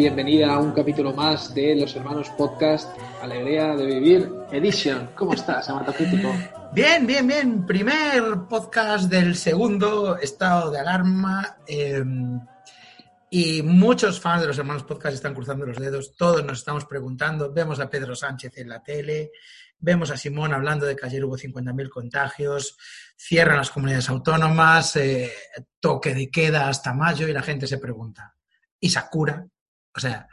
Bienvenida a un capítulo más de Los Hermanos Podcast, Alegría de Vivir Edition. ¿Cómo estás, Amatocrítico? Bien, bien, bien. Primer podcast del segundo estado de alarma. eh, y muchos fans de los hermanos podcast están cruzando los dedos. Todos nos estamos preguntando. Vemos a Pedro Sánchez en la tele. Vemos a Simón hablando de que ayer hubo 50.000 contagios. Cierran las comunidades autónomas. eh, toque de queda hasta mayo. Y la gente se pregunta. ¿Y Sakura? O sea,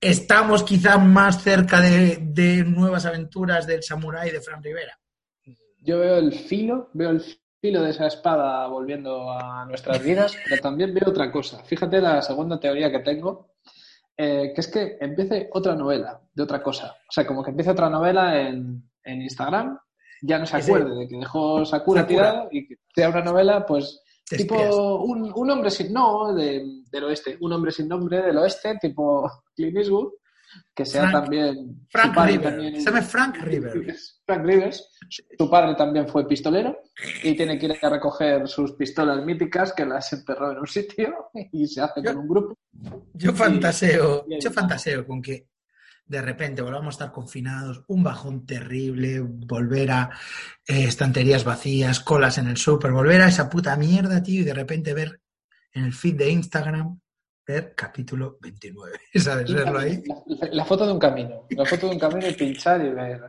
estamos quizá más cerca de, de nuevas aventuras del samurái de Fran Rivera. Yo veo el filo, veo el filo de esa espada volviendo a nuestras vidas, pero también veo otra cosa. Fíjate la segunda teoría que tengo, eh, que es que empiece otra novela de otra cosa. O sea, como que empiece otra novela en, en Instagram, ya no se acuerde de que dejó Sakura, Sakura. tirado y que sea una novela, pues, Te tipo un, un hombre sin, no, de- del oeste, un hombre sin nombre del oeste, tipo Clint Eastwood, que sea Frank- también... su Frank padre River. también- Se llama Frank River. Frank Rivers. Su padre también fue pistolero y tiene que ir a recoger sus pistolas míticas que las enterró en un sitio y se hace con un grupo. Yo fantaseo, yo fantaseo con que de repente volvamos a estar confinados, un bajón terrible, volver a eh, estanterías vacías, colas en el súper, volver a esa puta mierda, tío, y de repente ver en el feed de Instagram, ver capítulo 29, ¿sabes? Verlo ahí. La, la foto de un camino. La foto de un camino y pinchar y ver.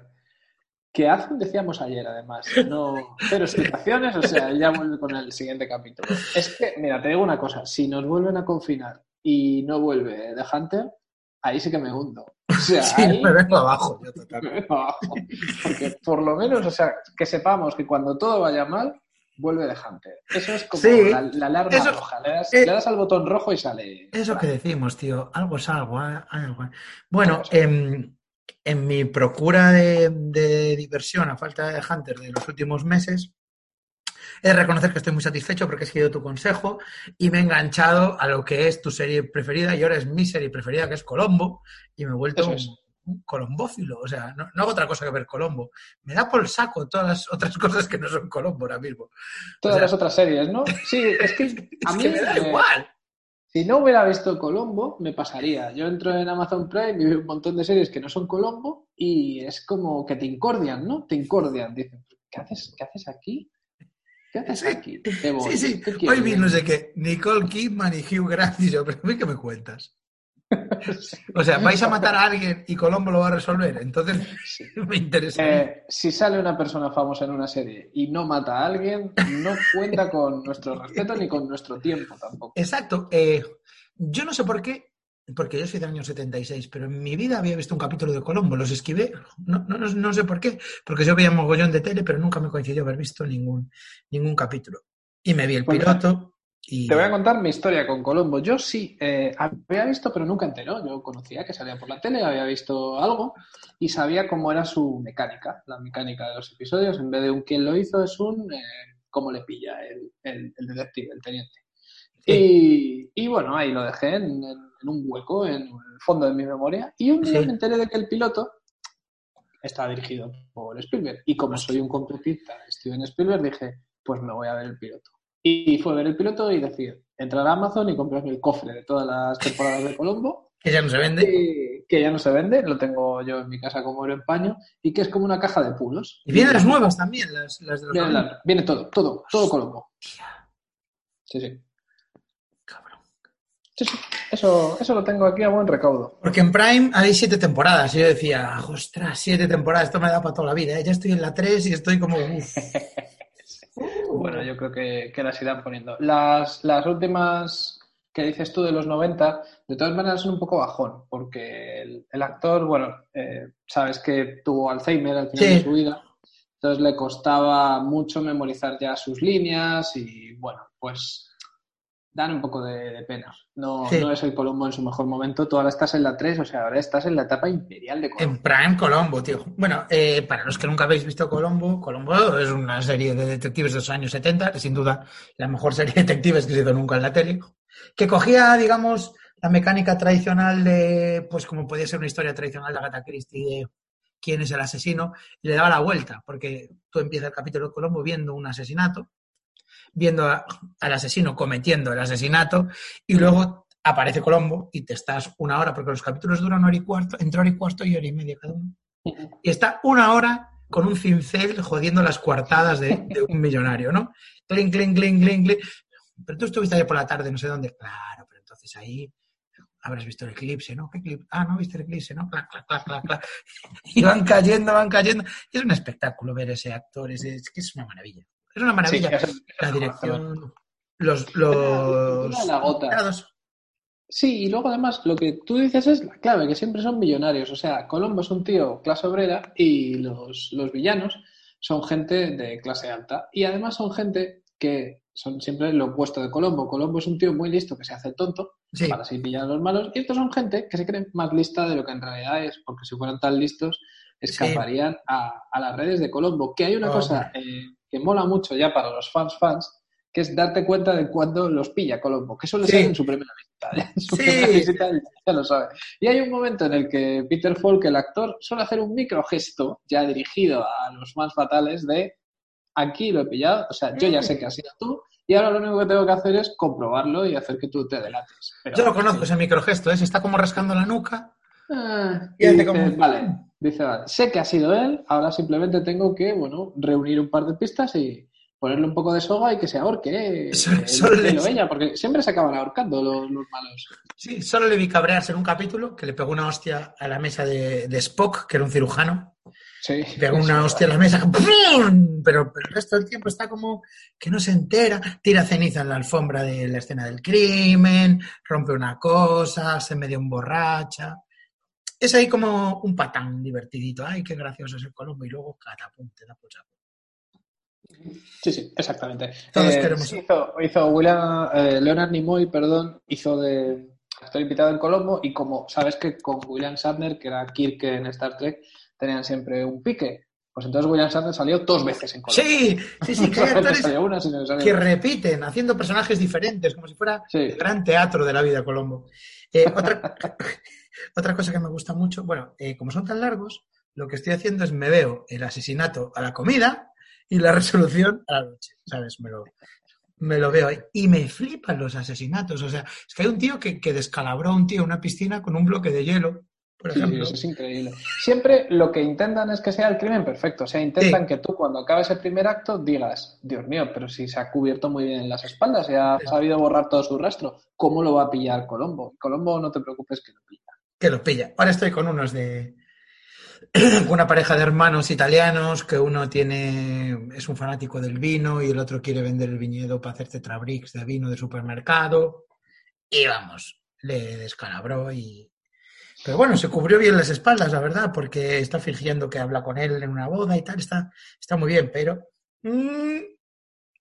Que hacen, decíamos ayer, además. No, pero explicaciones, o sea, ya vuelve con el siguiente capítulo. Es que, mira, te digo una cosa: si nos vuelven a confinar y no vuelve The Hunter, ahí sí que me hundo. O sea, Sí, ahí- me vengo abajo. yo total. abajo. Porque por lo menos, o sea, que sepamos que cuando todo vaya mal, vuelve de Hunter. Eso es como Sí. la, la alarma Eso- roja. Le das, eh, le das al botón rojo y sale. Eso que decimos, tío, algo es algo. ¿eh? Algo. Bueno, en, en mi procura de, de diversión a falta de Hunter de los últimos meses, he de reconocer que estoy muy satisfecho porque he seguido tu consejo y me he enganchado a lo que es tu serie preferida y ahora es mi serie preferida, que es Colombo, y me he vuelto es. Un colombófilo. O sea, no, no hago otra cosa que ver Colombo. Me da por el saco todas las otras cosas que no son Colombo ahora mismo. Todas o sea- las otras series, ¿no? Sí, es que a Es mí que me da igual. Si no hubiera visto Colombo, me pasaría. Yo entro en Amazon Prime y veo un montón de series que no son Colombo y es como que te incordian, ¿no? Te incordian. Dicen, ¿qué haces, ¿qué haces aquí? ¿Qué haces Sí, aquí? Sí, sí. ¿Qué Hoy vi no sé qué, Nicole Kidman y Hugh Grant y yo, pero a mí qué me cuentas. O sea, vais a matar a alguien y Colombo lo va a resolver. Entonces me interesa. Eh, si sale una persona famosa en una serie y no mata a alguien, no cuenta con nuestro respeto ni con nuestro tiempo tampoco. Exacto. eh, yo no sé por qué, porque yo soy del año 76, pero en mi vida había visto un capítulo de Colombo, los esquivé. No, no, sé por qué, porque yo veía mogollón de tele, pero nunca me coincidió haber visto ningún, ningún capítulo. Y me vi el Pues piloto y... Te voy a contar mi historia con Colombo. Yo sí, eh, había visto, pero nunca entero. Yo conocía que salía por la tele, había visto algo y sabía cómo era su mecánica, la mecánica de los episodios. En vez de un quién lo hizo, es un eh, cómo le pilla el, el, el detective, el teniente. Y, y bueno, ahí lo dejé en, un hueco, en el fondo de mi memoria. Y un día Sí. me enteré de que el piloto estaba dirigido por Spielberg. Y como soy un completista de Steven Spielberg, dije, pues me voy a ver el piloto. Y fue ver el piloto y decir, entrar a Amazon y comprarme el cofre de todas las temporadas de Colombo, Que ya no se vende. que, que ya no se vende, lo tengo yo en mi casa como oro en paño, y que es como una caja de puros. Y vienen las nuevas también, las, las de los Viene, 90. la- viene todo, todo, todo Colombo. Sí, sí. Cabrón. Sí, sí. Eso, eso lo tengo aquí a buen recaudo. Porque en Prime hay siete temporadas. Y yo decía, ostras, siete temporadas, esto me da para toda la vida. ¿eh? Ya estoy en la 3 y estoy como. uf. Bueno, yo creo que, que las irán poniendo. Las, las últimas que dices tú de los 90, de todas maneras son un poco bajón, porque el, actor, bueno, eh, sabes que tuvo Alzheimer al final de su vida, entonces le costaba mucho memorizar ya sus líneas y bueno, pues dan un poco de, pena. No, no es el Colombo en su mejor momento. Tú ahora estás en la 3, o sea, ahora estás en la etapa imperial de Colombo. En Prime Colombo, tío. Bueno, eh, para los que nunca habéis visto Colombo, Colombo es una serie de detectives de los años 70, que sin duda la mejor serie de detectives que se hizo nunca en la tele, que cogía, digamos, la mecánica tradicional de, pues como podía ser una historia tradicional de Agatha Christie, de quién es el asesino, y le daba la vuelta, porque tú empiezas el capítulo de Colombo viendo un asesinato, viendo al asesino cometiendo el asesinato y luego aparece Colombo y te estás una hora, porque los capítulos duran hora y cuarto, entre hora y cuarto y hora y media cada uno. Y está una hora con un cincel jodiendo las cuartadas de, un millonario, ¿no? Cling, cling, cling, cling, cling. Pero tú estuviste ayer por la tarde, no sé dónde. Claro, pero entonces ahí habrás visto el eclipse, ¿no? ¿Qué eclipse? Ah, no, viste el eclipse, ¿no? Clac, clac, clac, clac, clac. Y van cayendo, van cayendo. es un espectáculo ver ese actor, es, es que es una maravilla. Es una maravilla. la dirección, los, los la gota. Sí, y luego además lo que tú dices es la clave, que siempre son millonarios. O sea, Colombo es un tío clase obrera y los, los villanos son gente de clase alta. Y además son gente que son siempre lo opuesto de Colombo. Colombo es un tío muy listo que se hace tonto para así pillar a los malos. Y estos son gente que se creen más lista de lo que en realidad es, porque si fueran tan listos escaparían a, a, las redes de Colombo. Que hay una cosa eh, que mola mucho ya para los fans fans, que es darte cuenta de cuándo los pilla Colombo, que suele ser en su primera visita. En su primera visita ya lo sabe. Y hay un momento en el que Peter Falk, el actor, suele hacer un micro gesto ya dirigido a los más fatales de aquí lo he pillado, o sea, yo ya sé que has sido tú, y ahora lo único que tengo que hacer es comprobarlo y hacer que tú te delates. yo lo conozco, ese microgesto, ¿eh? se está como rascando la nuca. Ah, y, dice, vale, Dice, vale, sé que ha sido él, ahora simplemente tengo que, bueno, reunir un par de pistas y ponerle un poco de soga y que se ahorque. Solo, ella, porque siempre se acaban ahorcando los, malos. Sí, solo le vi cabrearse en un capítulo que le pegó una hostia a la mesa de, Spock, que era un cirujano. Sí. Pegó una hostia a la mesa, pero, el resto del tiempo está como que no se entera, tira ceniza en la alfombra de la escena del crimen, rompe una cosa, se medio emborracha es ahí como un patán divertidito. Ay, qué gracioso es el Colombo. Y luego catapum, te da por Sí, sí, exactamente. Todos eh, queremos. Hizo, hizo William, eh, Leonard Nimoy, perdón, hizo de actor invitado en Colombo y como sabes que con William Shatner, que era Kirk en Star Trek, tenían siempre un pique. Pues entonces William Shatner salió dos veces en Colombo. Sí, sí, sí, que, una, que repiten, haciendo personajes diferentes, como si fuera el gran teatro de la vida Colombo. Eh, otra, otra cosa que me gusta mucho, bueno, eh, como son tan largos, lo que estoy haciendo es me veo el asesinato a la comida y la resolución a la noche, ¿sabes? Me lo, me lo veo ahí. Y me flipan los asesinatos. O sea, es que hay un tío que, descalabró a un tío en una piscina con un bloque de hielo. Por ejemplo. Sí, eso es increíble. Siempre lo que intentan es que sea el crimen perfecto. O sea, intentan que tú cuando acabes el primer acto digas, Dios mío, pero si se ha cubierto muy bien en las espaldas, y ha sabido borrar todo su rastro, ¿cómo lo va a pillar Colombo? Colombo, no te preocupes que lo pilla que lo pilla. Ahora estoy con unos de una pareja de hermanos italianos que uno tiene es un fanático del vino y el otro quiere vender el viñedo para hacer tetrabricks de vino de supermercado y vamos, le descalabró y pero bueno, se cubrió bien las espaldas, la verdad, porque está fingiendo que habla con él en una boda y tal, está, está muy bien, pero mm,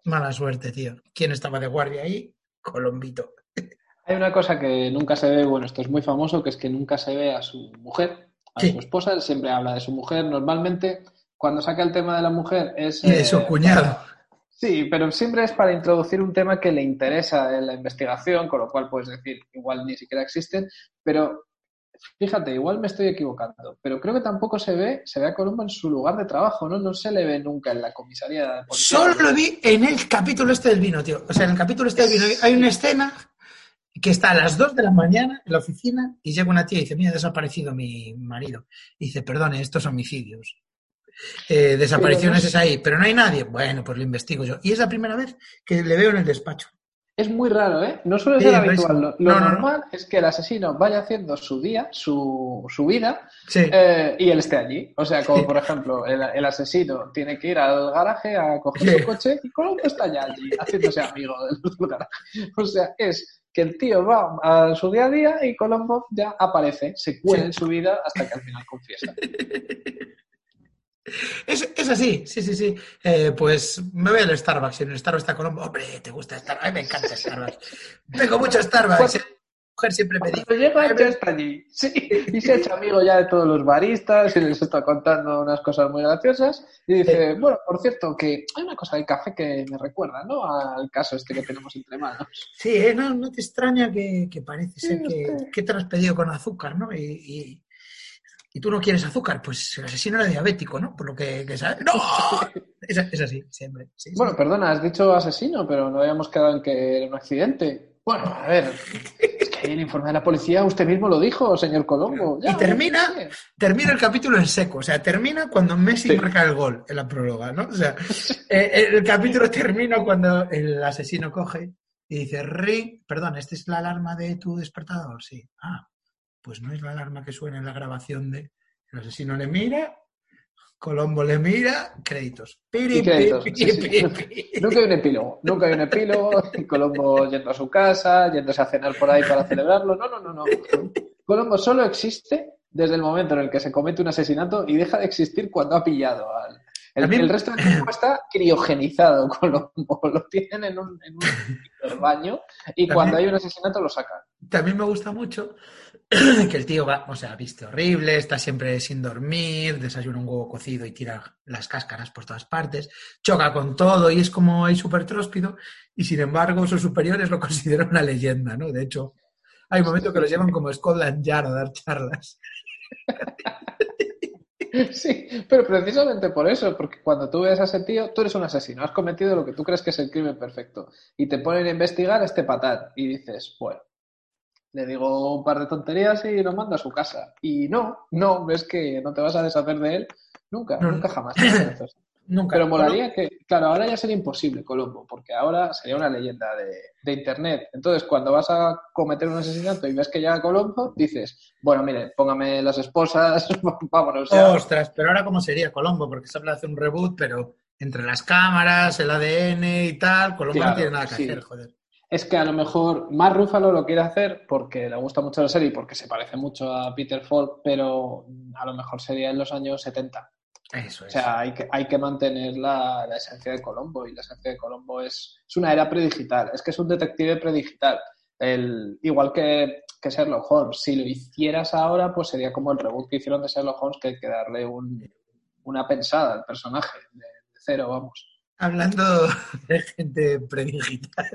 mala suerte, tío. ¿Quién estaba de guardia ahí? Colombito. Hay una cosa que nunca se ve, bueno, esto es muy famoso, que es que nunca se ve a su mujer, a su esposa, él siempre habla de su mujer. Normalmente, cuando saca el tema de la mujer es... Y de su eh, cuñado. Sí, pero siempre es para introducir un tema que le interesa en la investigación, con lo cual puedes decir, igual ni siquiera existen, pero fíjate, igual me estoy equivocando, pero creo que tampoco se ve, se ve a Colombo en su lugar de trabajo, ¿no? No se le ve nunca en la comisaría de policía. Solo lo vi en el capítulo este del vino, tío. O sea, en el capítulo este del vino hay una escena que está a las 2 de la mañana en la oficina y llega una tía y dice, mira, ha desaparecido mi marido. Y dice, perdone, estos homicidios. Eh, desapariciones es ahí, pero no hay nadie. Bueno, pues lo investigo yo. Y es la primera vez que le veo en el despacho. Es muy raro, ¿eh? No suele ser habitual. Lo, normal es que el asesino vaya haciendo su día, su, su vida, eh, y él esté allí. O sea, como por ejemplo, el, asesino tiene que ir al garaje a coger su coche y Colombo está ya allí, haciéndose amigo del garaje. O sea, es que el tío va a su día a día y Colombo ya aparece, se cuela en su vida hasta que al final confiesa. Es, es así, sí, sí, sí. Eh, pues me voy al Starbucks. En el Starbucks está Colombo. Hombre, ¿te gusta Starbucks? A mí me encanta Starbucks. Tengo mucho Starbucks. Mujer siempre me dice. Cuando llega, ya está allí. Sí, y se ha hecho amigo ya de todos los baristas y les está contando unas cosas muy graciosas. Y dice, bueno, por cierto, que hay una cosa del café que me recuerda, ¿no? Al caso este que tenemos entre manos. Sí, ¿eh? no, no te extraña que, que parece ser que, que, te has pedido con azúcar, ¿no? Y, y, y, tú no quieres azúcar, pues el asesino era diabético, ¿no? Por lo que, que sabes. ¡No! Es, es así, siempre. Sí, bueno, sí. perdona, has dicho asesino, pero no habíamos quedado en que era un accidente. Bueno, a ver, el informe de la policía usted mismo lo dijo, señor Colombo. Ya, y termina, termina el capítulo en seco, o sea, termina cuando Messi sí. marca el gol en la próloga, ¿no? O sea, eh, el capítulo termina cuando el asesino coge y dice, ring, perdón, ¿esta es la alarma de tu despertador? Sí. Ah, pues no es la alarma que suena en la grabación de... El asesino le mira, Colombo le mira, créditos. Piri, créditos. Piri, sí, sí. Piri, nunca hay un epílogo, nunca hay un epílogo. Colombo yendo a su casa, yéndose a cenar por ahí para celebrarlo. No, no, no, no. Colombo solo existe desde el momento en el que se comete un asesinato y deja de existir cuando ha pillado al. El, el resto del tiempo está criogenizado, Colombo. Lo tienen en un, en un baño y también, cuando hay un asesinato lo sacan. También me gusta mucho que el tío va, o sea, viste horrible, está siempre sin dormir, desayuna un huevo cocido y tira las cáscaras por todas partes, choca con todo y es como ahí súper tróspido y sin embargo sus superiores lo consideran una leyenda, ¿no? De hecho, hay momentos que los llevan como Scotland Yard a dar charlas. Sí, pero precisamente por eso, porque cuando tú ves a ese tío, tú eres un asesino, has cometido lo que tú crees que es el crimen perfecto y te ponen a investigar este patán y dices, bueno, le digo un par de tonterías y lo mando a su casa. Y no, no, ves que no te vas a deshacer de él nunca, no, nunca jamás. nunca. Pero molaría que, claro, ahora ya sería imposible Colombo, porque ahora sería una leyenda de, de, Internet. Entonces, cuando vas a cometer un asesinato y ves que llega Colombo, dices, bueno, mire, póngame las esposas, vámonos. Ya. Ostras, pero ahora cómo sería Colombo, porque se habla de hacer un reboot, pero entre las cámaras, el ADN y tal, Colombo claro, no tiene nada que sí. hacer, joder es que a lo mejor más Rúfalo lo quiere hacer porque le gusta mucho la serie y porque se parece mucho a Peter Falk, pero a lo mejor sería en los años 70. Eso es. O sea, hay que, hay que mantener la, la, esencia de Colombo y la esencia de Colombo es, es una era predigital, es que es un detective predigital. El, igual que, que, Sherlock Holmes, si lo hicieras ahora, pues sería como el reboot que hicieron de Sherlock Holmes, que hay que darle un, una pensada al personaje, de, de cero, vamos. Hablando de gente predigital.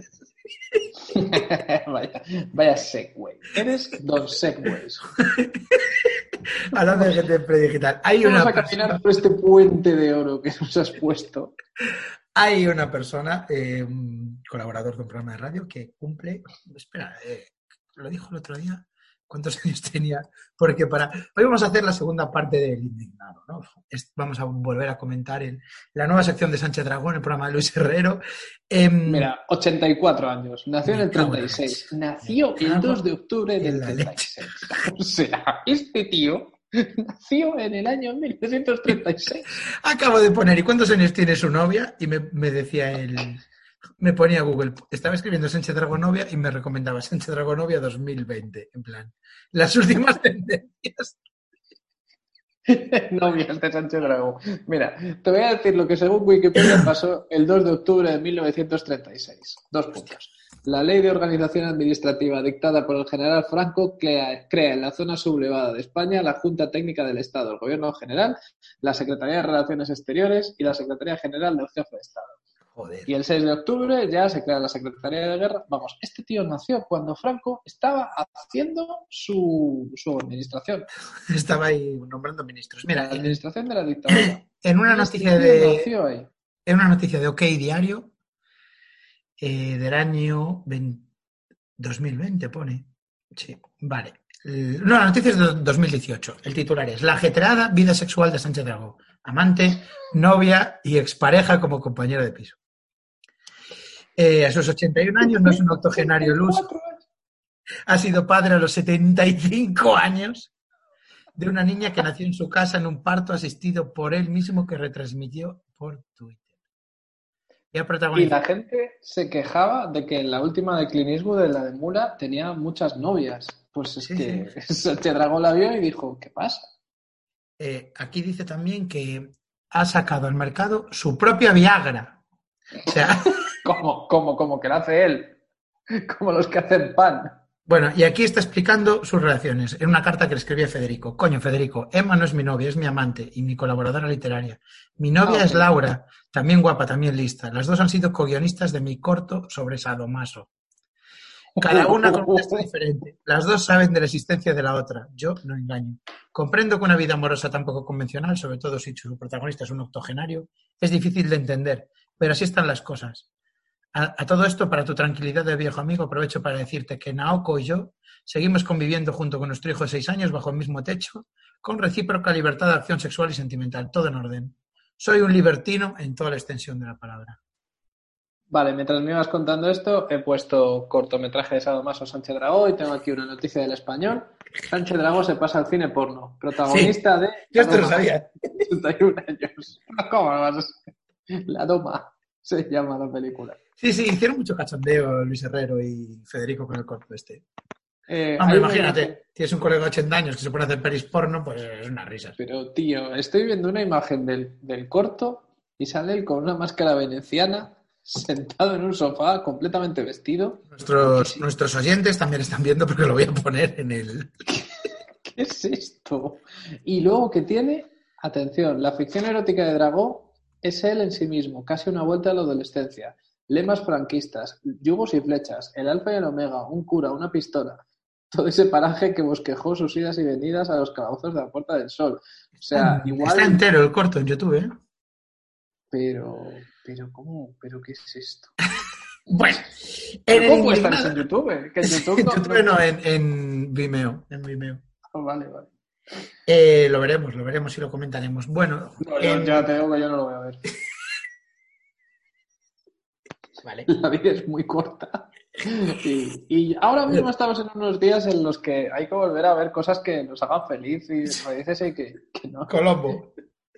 vaya, vaya segway. Eres Don Segways. Hablando de gente predigital. Hay Vamos una a caminar persona... por este puente de oro que nos has puesto. Hay una persona, eh, un colaborador de un programa de radio, que cumple. Espera, eh, lo dijo el otro día. ¿Cuántos años tenía? Porque para. Hoy vamos a hacer la segunda parte del indignado, ¿no? Vamos a volver a comentar en la nueva sección de Sánchez Dragón, el programa de Luis Herrero. Eh, Mira, 84 años. Nació en el 36. Nació el 2 de octubre del 36. O sea, este tío nació en el año 1936. Acabo de poner, ¿y cuántos años tiene su novia? Y me, me decía él me ponía Google, estaba escribiendo Sánchez Dragonovia y me recomendaba Sánchez Dragonovia 2020, en plan, las últimas tendencias. Novias de Sánchez Dragón. Mira, te voy a decir lo que según Wikipedia pasó el 2 de octubre de 1936. Dos puntos. La ley de organización administrativa dictada por el general Franco crea, crea, en la zona sublevada de España la Junta Técnica del Estado, el Gobierno General, la Secretaría de Relaciones Exteriores y la Secretaría General del Jefe de Estado. Joder. Y el 6 de octubre ya se crea la Secretaría de Guerra. Vamos, este tío nació cuando Franco estaba haciendo su, su administración. Estaba ahí nombrando ministros. Mira, la administración de la dictadura. En una noticia de. En una noticia de OK Diario eh, del año 20, 2020 pone. Sí, vale. No, la noticia es de 2018. El titular es La ajetreada vida sexual de Sánchez Dragó. Amante, novia y expareja como compañero de piso. Eh, a sus 81 años, no es un octogenario luz. Ha sido padre a los 75 años de una niña que nació en su casa en un parto asistido por él mismo que retransmitió por Twitter. Y, la gente se quejaba de que en la última de Clint Eastwood, de la de Mula, tenía muchas novias. Pues es Sí, que Sánchez Dragón la vio y dijo, ¿qué pasa? Eh, aquí dice también que ha sacado al mercado su propia Viagra. O sea, ¿Cómo, cómo, cómo que la hace él? Como los que hacen pan. bueno, y aquí está explicando sus relaciones en una carta que le escribía Federico. Coño, Federico, Emma no es mi novia, es mi amante y mi colaboradora literaria. Mi novia Ah, es. Laura, también guapa, también lista. Las dos han sido co-guionistas de mi corto sobre Sadomaso. Cada una con un texto diferente. Las dos saben de la existencia de la otra. Yo no engaño. Comprendo que una vida amorosa tan poco convencional, sobre todo si su protagonista es un octogenario, es difícil de entender, pero así están las cosas. A, a todo esto, para tu tranquilidad de viejo amigo, aprovecho para decirte que Naoko y yo seguimos conviviendo junto con nuestro hijo de seis años bajo el mismo techo, con recíproca libertad de acción sexual y sentimental, todo en orden. Soy un libertino en toda la extensión de la palabra. Vale, mientras me ibas contando esto, he puesto cortometraje de Sadomaso Sánchez Dragó y tengo aquí una noticia del español. Sánchez Dragó se pasa al cine porno. Protagonista de. Yo esto lo sabía. 61 años. ¿Cómo lo vas? La Doma se llama la película. Sí, sí, hicieron mucho cachondeo Luis Herrero y Federico con el corto este. Eh, Hombre, una imagínate, imagen- tienes un colega de 80 años que se pone a hacer peris porno, pues es una risa. Pero, tío, estoy viendo una imagen del, del corto y sale él con una máscara veneciana, sentado en un sofá, completamente vestido. Nuestros, nuestros oyentes también están viendo porque lo voy a poner en el... ¿Qué es esto? Y luego que tiene, atención, la ficción erótica de Dragó es él en sí mismo, casi una vuelta a la adolescencia. Lemas franquistas, yugos y flechas, el alfa y el omega, un cura, una pistola. Todo ese paraje que bosquejó sus idas y venidas a los calabozos de la Puerta del Sol. O sea, igual. Está entero el corto en YouTube, ¿eh? Pero, pero, ¿cómo? ¿Pero qué es esto? Bueno, ¿Pero en ¿Cómo puede estar en YouTube? Que en YouTube En no- YouTube no, en, en Vimeo. En Vimeo. no- Vale, vale. Eh, lo veremos, lo veremos y lo comentaremos. Bueno, No, yo ya te digo que yo no lo voy a ver. vale. La vida es muy corta. Y, y ahora mismo estamos en unos días en los que hay que volver a ver cosas que nos hagan feliz y felices y que, que no. Colombo.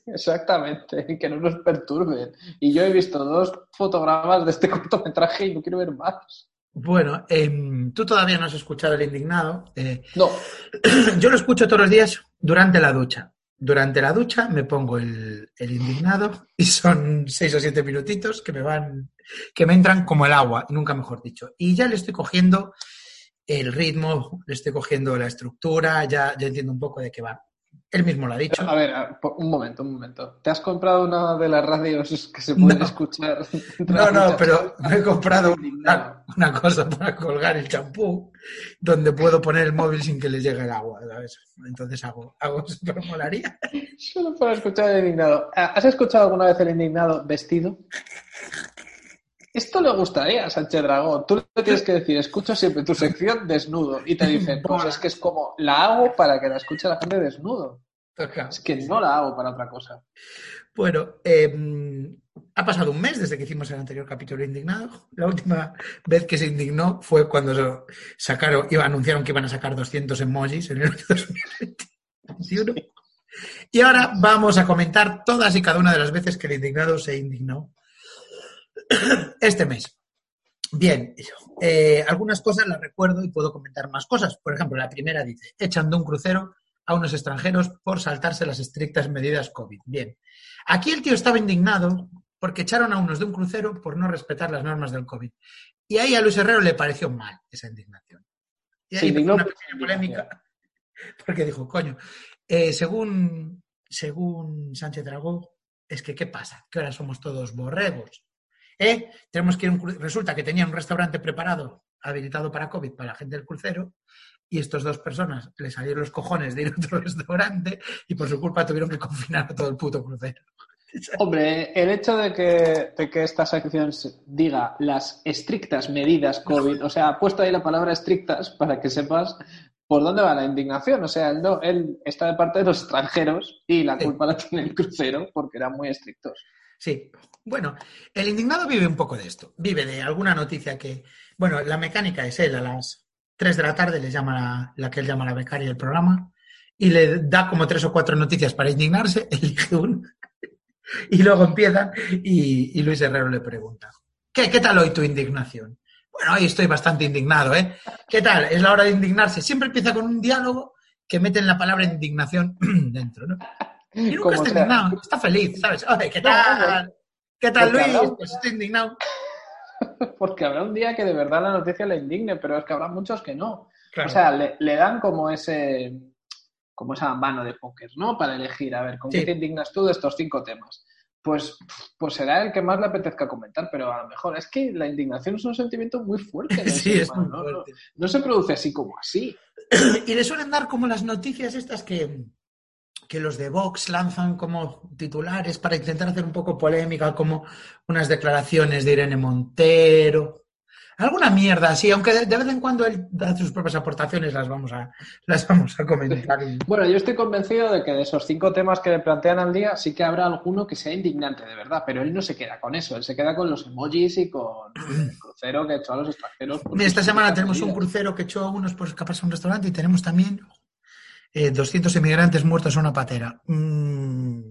Exactamente, y que no nos perturben. Y yo he visto dos fotogramas de este cortometraje y no quiero ver más. Bueno, em, tú todavía no has escuchado El Indignado. Eh, No, yo lo escucho todos los días durante la ducha. Durante la ducha me pongo el, indignado y son seis o siete minutitos que me van, que me entran como el agua, nunca mejor dicho. Y ya le estoy cogiendo el ritmo, le estoy cogiendo la estructura, ya, ya entiendo un poco de qué va. Él mismo lo ha dicho. a ver, un momento, un momento. ¿Te has comprado una de las radios que se pueden No. escuchar? No, no, pero me he comprado una, una cosa para colgar el champú donde puedo poner el móvil sin que le llegue el agua, ¿sabes? Entonces hago, hago molaría. Solo para escuchar el indignado. ¿Has escuchado alguna vez el indignado vestido? Esto le gustaría a Sánchez Dragón. Tú le tienes que decir, escucho siempre tu sección desnudo. Y te dicen, pues es que es como, la hago para que la escuche la gente desnudo. Es que no la hago para otra cosa. Bueno, eh, ha pasado un mes desde que hicimos el anterior capítulo indignado. La última vez que se indignó fue cuando sacaron, iba, anunciaron que iban a sacar 200 emojis en el 2021. Y ahora vamos a comentar todas y cada una de las veces que el indignado se indignó este mes. Bien, eh, algunas cosas las recuerdo y puedo comentar más cosas. Por ejemplo, la primera dice, echan de un crucero a unos extranjeros por saltarse las estrictas medidas COVID. Bien, aquí el tío estaba indignado porque echaron a unos de un crucero por no respetar las normas del COVID. Y ahí a Luis Herrero le pareció mal esa indignación. Y ahí indignó una por pequeña polémica porque dijo, coño, eh, según, según Sánchez Dragó, es que ¿qué pasa? Que ahora somos todos borregos. ¿Eh? Tenemos que ir un Resulta que tenían un restaurante preparado, habilitado para COVID, para la gente del crucero, y estas dos personas le salieron los cojones de ir a otro restaurante y por su culpa tuvieron que confinar a todo el puto crucero. Hombre, el hecho de que, de que esta sección se- diga las estrictas medidas COVID, o sea, ha puesto ahí la palabra estrictas para que sepas por dónde va la indignación. O sea, él, no- él está de parte de los extranjeros y la Sí. culpa la tiene el crucero porque eran muy estrictos. Sí. Bueno, el indignado vive un poco de esto. Vive de alguna noticia que. Bueno, la mecánica es él a las 3 de la tarde, le llama la, la que él llama la becaria del programa, y le da como tres o cuatro noticias para indignarse, elige una. Y luego empiezan y, Luis Herrero le pregunta, ¿qué, ¿qué tal hoy tu indignación? Bueno, hoy estoy bastante indignado, ¿eh? ¿Qué tal? Es la hora de indignarse. Siempre empieza con un diálogo que meten la palabra indignación dentro, ¿no? Y nunca está indignado, está feliz, ¿sabes? Oye, ¿qué No, tal? ¿Qué tal, Luis? Pues estoy indignado. Porque habrá un día que de verdad la noticia le indigne, pero es que habrá muchos que no. Claro. O sea, le, le dan como ese como esa mano de póker, ¿no? Para elegir, a ver, ¿con Sí. qué te indignas tú de estos cinco temas? Pues, pues será el que más le apetezca comentar, pero a lo mejor es que la indignación es un sentimiento muy fuerte. sí, es humano, muy ¿no? No se produce así como así. Y le suelen dar como las noticias estas que, que los de Vox lanzan como titulares para intentar hacer un poco polémica, como unas declaraciones de Irene Montero. Alguna mierda así, aunque de, de vez en cuando él da sus propias aportaciones, las vamos a, las vamos a comentar. Bueno, yo estoy convencido de que de esos cinco temas que le plantean al día, sí que habrá alguno que sea indignante de verdad, pero él no se queda con eso, él se queda con los emojis y con el crucero que echó a los extranjeros. esta semana tenemos un crucero que echó a unos por escaparse a un restaurante y tenemos también eh, 200 inmigrantes muertos en una patera. Mm.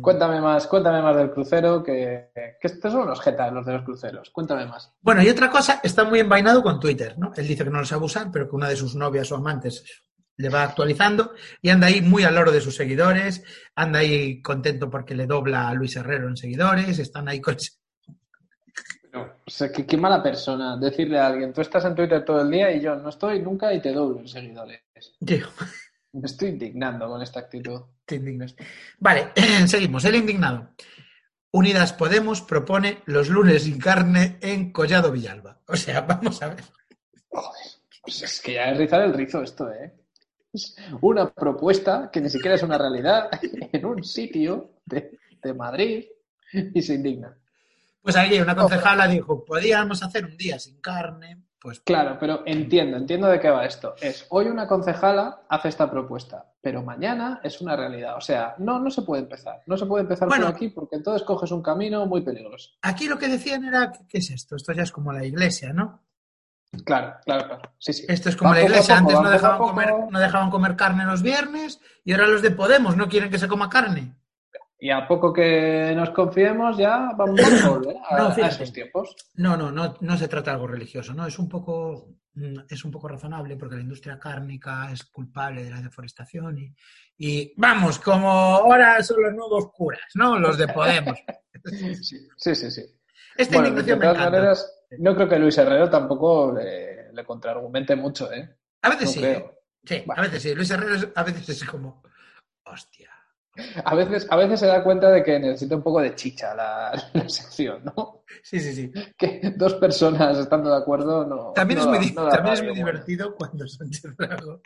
Cuéntame más, cuéntame más del crucero, que, que estos son unos jetas los de los cruceros. Cuéntame más. Bueno, y otra cosa, está muy envainado con Twitter, ¿no? Él dice que no lo sabe usar, pero que una de sus novias o amantes le va actualizando y anda ahí muy al loro de sus seguidores, anda ahí contento porque le dobla a Luis Herrero en seguidores, están ahí con... No, o sea, que qué mala persona decirle a alguien, tú estás en Twitter todo el día y yo no estoy nunca y te doblo en seguidores. Me estoy indignando con esta actitud. te indignas. Vale, seguimos. El indignado. Unidas Podemos propone los lunes sin carne en Collado Villalba. O sea, vamos a ver. Joder, pues es que ya es rizar el rizo esto, ¿eh? Es una propuesta que ni siquiera es una realidad en un sitio de, de Madrid y se indigna. Pues ahí una concejala dijo, podíamos hacer un día sin carne, pues Claro, pero entiendo, entiendo de qué va esto. Es hoy una concejala hace esta propuesta, pero mañana es una realidad. O sea, no, no se puede empezar. No se puede empezar Bueno. por aquí porque entonces coges un camino muy peligroso. aquí lo que decían era, ¿qué es esto? Esto ya es como la iglesia, ¿no? Claro, claro, claro. Sí, sí. Esto es como Va la iglesia, poco, antes no dejaban, poco. comer, no dejaban comer carne los viernes y ahora los de Podemos no quieren que se coma carne. Y a poco que nos confiemos ya vamos a volver a, No, a fíjate. esos tiempos. No, no, no, no se trata de algo religioso, ¿no? Es un poco, mm, es un poco razonable porque la industria cárnica es culpable de la deforestación y, y vamos, como ahora son los nuevos curas, ¿no? Los de Podemos. Sí, sí, sí. sí. Esta Bueno, de me todas maneras, no creo que Luis Herrero tampoco le, le contraargumente mucho, ¿eh? A veces No sí, creo. Sí, a veces sí. Luis Herrero es- a veces es como, hostia. A veces, a veces se da cuenta de que necesita un poco de chicha la, la sección, ¿no? Sí, sí, sí. Que dos personas estando de acuerdo no. También, no es, muy, da- di- no da también es rabia, muy bueno. divertido cuando Sánchez Dragó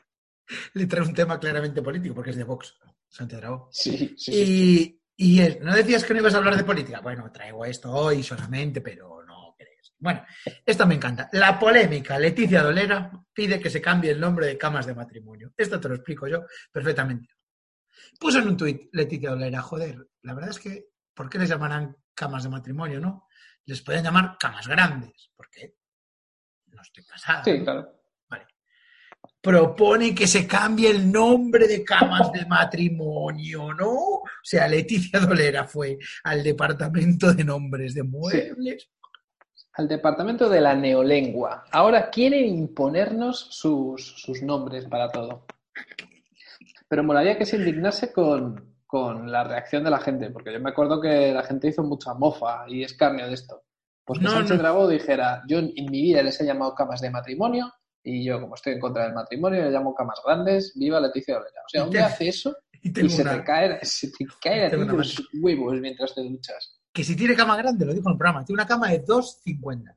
le trae un tema claramente político, porque es de Vox, Sánchez Dragó. Sí, sí, sí. Y, es, ¿no decías que no ibas a hablar de política? Bueno, traigo esto hoy solamente, pero no crees. Bueno, esto me encanta. La polémica. Leticia Dolera pide que se cambie el nombre de camas de matrimonio. Esto te lo explico yo perfectamente. Puso en un tuit Leticia Dolera, joder, la verdad es que, ¿por qué les llamarán camas de matrimonio, no? Les pueden llamar camas grandes, porque no estoy casada. Sí, ¿no? claro. propone que se cambie el nombre de camas de matrimonio, ¿no? O sea, Leticia Dolera fue al departamento de nombres de muebles. Al departamento de la neolengua. Ahora quieren imponernos sus, sus nombres para todo. Pero molaría que se indignase con, con la reacción de la gente, porque yo me acuerdo que la gente hizo mucha mofa y escarnio de esto. Pues que No, Sánchez no. Dragó dijera, yo en mi vida les he llamado camas de matrimonio y yo, como estoy en contra del matrimonio, le llamo camas grandes, viva Leticia Dolera. O sea, un día hace eso Y y se te cae, se te cae a los huevos mientras te duchas. que si tiene cama grande, lo dijo en el programa, tiene una cama de 2,50.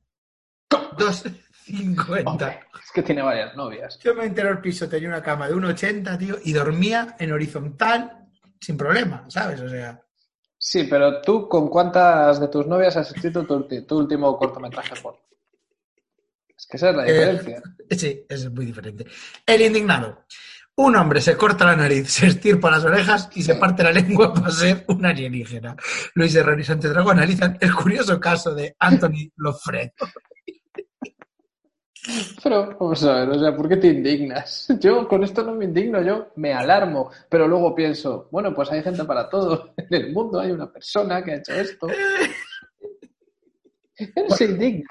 2,50. Hombre, es que tiene varias novias. Yo me enteré el piso, tenía una cama de 1,80, tío, y dormía en horizontal sin problema, ¿sabes? O sea, Sí, pero tú, ¿con cuántas de tus novias has escrito tu, último cortometraje porno? Es que esa es la Eh, diferencia. Sí, es muy diferente. El indignado. Un hombre se corta la nariz, se estirpa las orejas y se parte la lengua para ser un alienígena. Luis Herrero y Sánchez analizan el curioso caso de Anthony Lofredo. Pero, vamos a ver, o sea, ¿por qué te indignas? Yo con esto no me indigno, yo me alarmo, pero luego pienso, bueno, pues hay gente para todo. En el mundo hay una persona que ha hecho esto. Él se indigna.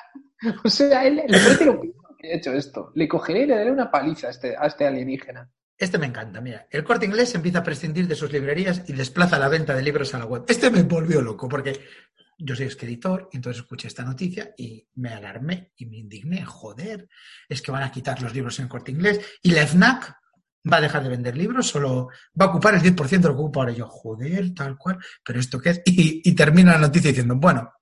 O sea, él le parece lo que ha hecho esto. Le cogeré y le daré una paliza este, a este alienígena. Este me encanta, mira. El corte inglés empieza a prescindir de sus librerías y desplaza la venta de libros a la web. Este me volvió loco porque yo soy escritor, entonces escuché esta noticia y me alarmé y me indigné. Joder, es que van a quitar los libros en el corte inglés y la FNAC va a dejar de vender libros, solo va a ocupar el 10% de lo que ocupa ahora. Yo, joder, tal cual, pero ¿esto qué es? Y, y termina la noticia diciendo, bueno,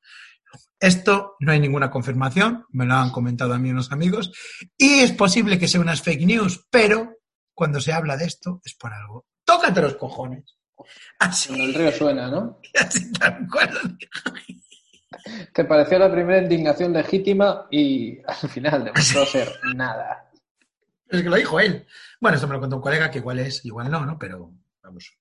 esto no hay ninguna confirmación, me lo han comentado a mí unos amigos, y es posible que sea unas fake news, pero cuando se habla de esto es por algo. Tócate los cojones. Así, Cuando el río suena, ¿no? así tal cual. Te pareció la primera indignación legítima y al final demostró ser nada. Es que lo dijo él. Bueno, esto me lo contó un colega que igual es, igual no, ¿no? Pero vamos.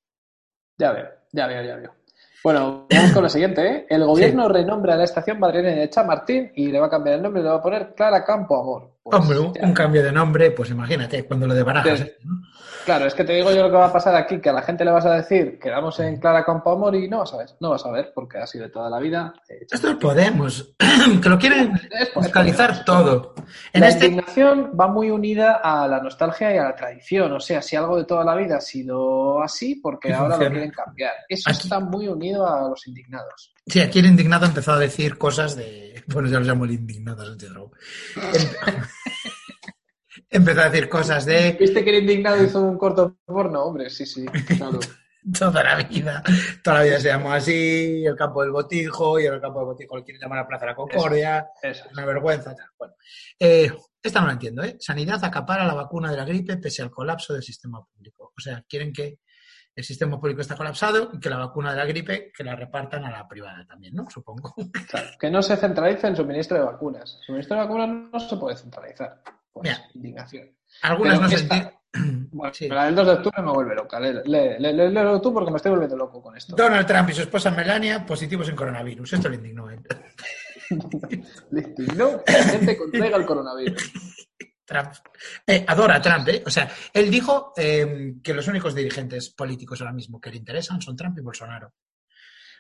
Ya veo, ya veo, ya veo. Bueno, vamos con lo siguiente, ¿eh? El gobierno renombra la estación madrileña de Chamartín y le va a cambiar el nombre, le va a poner Clara Campo Amor. Pues, Hombre, un, cambio de nombre, pues imagínate, cuando lo de Barajas. Sí. ¿no? Claro, es que te digo yo lo que va a pasar aquí, que a la gente le vas a decir quedamos en Clara Campo Amor y no vas a ver, no vas a ver, porque ha sido toda la vida. eh, Esto es Podemos, que lo quieren fiscalizar todo. En la este, indignación va muy unida a la nostalgia y a la tradición. O sea, si algo de toda la vida ha sido así, porque ahora funciona. lo quieren cambiar. Eso Aquí- está muy unido a los indignados. Sí, aquí el indignado empezó a decir cosas de. Bueno, ya lo llamo el indignado, Sánchez Dragó. Em- empezó a decir cosas de ¿Viste que el indignado hizo un corto porno? Hombre, sí, sí, claro. toda la vida. Toda la vida se llamó así, el campo del botijo, y ahora el campo del botijo lo quieren llamar la Plaza de la Concordia. Es una vergüenza. Tal. Bueno, eh, esta no la entiendo, ¿eh? Sanidad acapara la vacuna de la gripe pese al colapso del sistema público. O sea, quieren que el sistema público está colapsado y que la vacuna de la gripe que la repartan a la privada también, ¿no? Supongo. Claro, que no se centralice el suministro de vacunas. El suministro de vacunas no se puede centralizar. Pues, Mira. indignación. Algunas Pero no se entienden. Bueno, Sí. la del 2 de octubre me vuelve loca. Lee- lee- lee- lee- léelo tú porque me estoy volviendo loco con esto. Donald Trump y su esposa Melania positivos en coronavirus. Esto le indignó a él. Le indignó que la gente contraiga el coronavirus. Trump. Eh, adora a Trump, ¿eh? O sea, él dijo eh, que los únicos dirigentes políticos ahora mismo que le interesan son Trump y Bolsonaro.